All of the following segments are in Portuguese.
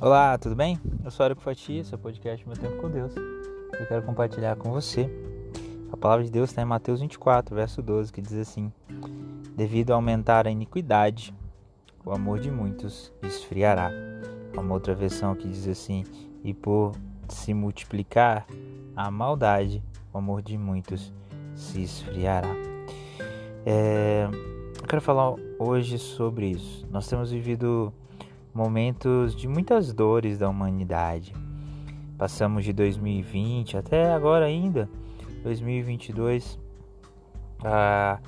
Olá, tudo bem? Eu sou Érico Fatia, seu podcast Meu Tempo com Deus. Eu quero compartilhar com você a palavra de Deus está em Mateus 24, verso 12, que diz assim: Devido a aumentar a iniquidade, o amor de muitos esfriará. Há uma outra versão que diz assim: E por se multiplicar a maldade, o amor de muitos se esfriará. É, eu quero falar hoje sobre isso. Nós temos vivido momentos de muitas dores da humanidade. Passamos de 2020 até agora ainda, 2022, ah,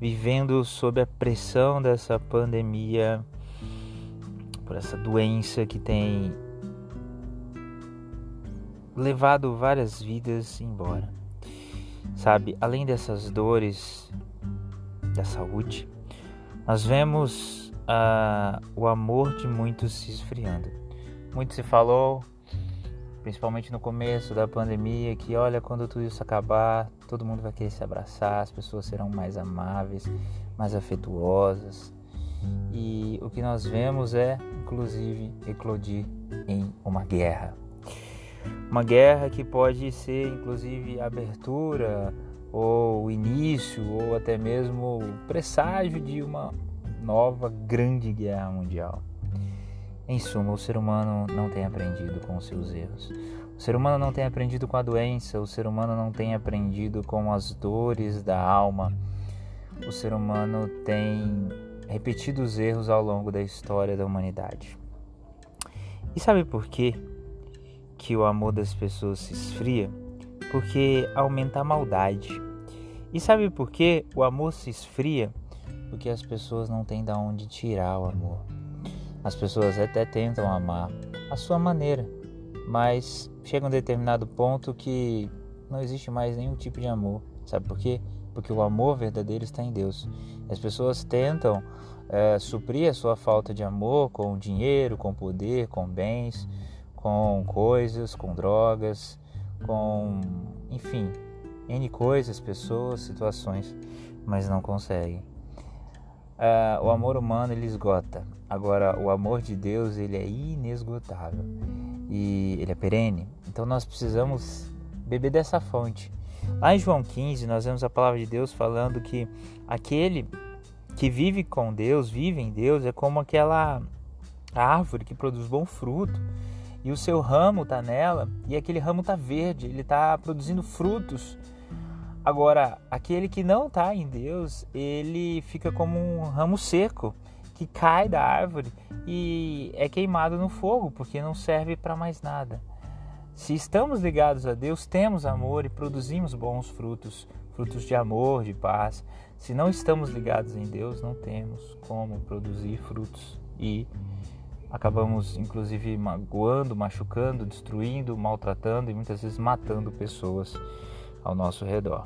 vivendo sob a pressão dessa pandemia, por essa doença que tem levado várias vidas embora. Sabe, além dessas dores da saúde, nós vemos uh, o amor de muitos se esfriando. Muito se falou, principalmente no começo da pandemia, que olha, quando tudo isso acabar, todo mundo vai querer se abraçar, as pessoas serão mais amáveis, mais afetuosas. E o que nós vemos é, inclusive, eclodir em uma guerra. Uma guerra que pode ser, inclusive, abertura ou início ou até mesmo presságio de uma nova grande guerra mundial. Em suma, o ser humano não tem aprendido com os seus erros. O ser humano não tem aprendido com a doença, o ser humano não tem aprendido com as dores da alma. O ser humano tem repetido os erros ao longo da história da humanidade. E sabe por quê que o amor das pessoas se esfria? Porque aumenta a maldade. E sabe por que o amor se esfria? Porque as pessoas não têm de onde tirar o amor. As pessoas até tentam amar a sua maneira, mas chega um determinado ponto que não existe mais nenhum tipo de amor. Sabe por quê? Porque o amor verdadeiro está em Deus. As pessoas tentam é, suprir a sua falta de amor com dinheiro, com poder, com bens, com coisas, com drogas, com, enfim, N coisas, pessoas, situações, mas não conseguem. Uh, o amor humano ele esgota. Agora, o amor de Deus ele é inesgotável e ele é perene. Então, nós precisamos beber dessa fonte. Lá em João 15, nós vemos a palavra de Deus falando que aquele que vive com Deus, vive em Deus, é como aquela árvore que produz bom fruto e o seu ramo está nela e aquele ramo está verde, ele está produzindo frutos Agora, aquele que não está em Deus, ele fica como um ramo seco que cai da árvore e é queimado no fogo, porque não serve para mais nada. Se estamos ligados a Deus, temos amor e produzimos bons frutos, frutos de amor, de paz. Se não estamos ligados em Deus, não temos como produzir frutos e acabamos inclusive magoando, machucando, destruindo, maltratando e muitas vezes matando pessoas ao nosso redor.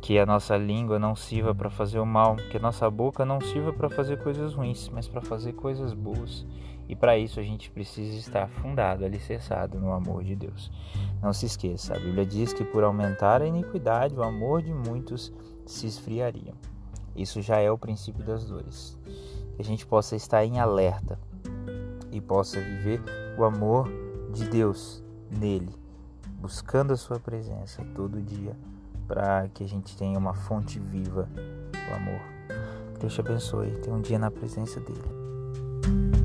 Que a nossa língua não sirva para fazer o mal, que a nossa boca não sirva para fazer coisas ruins, mas para fazer coisas boas. E para isso a gente precisa estar fundado, alicerçado no amor de Deus. Não se esqueça, a Bíblia diz que por aumentar a iniquidade, o amor de muitos se esfriaria. Isso já é o princípio das dores. Que a gente possa estar em alerta e possa viver o amor de Deus nele buscando a sua presença todo dia para que a gente tenha uma fonte viva do amor. Deus te abençoe. Tenha um dia na presença dele.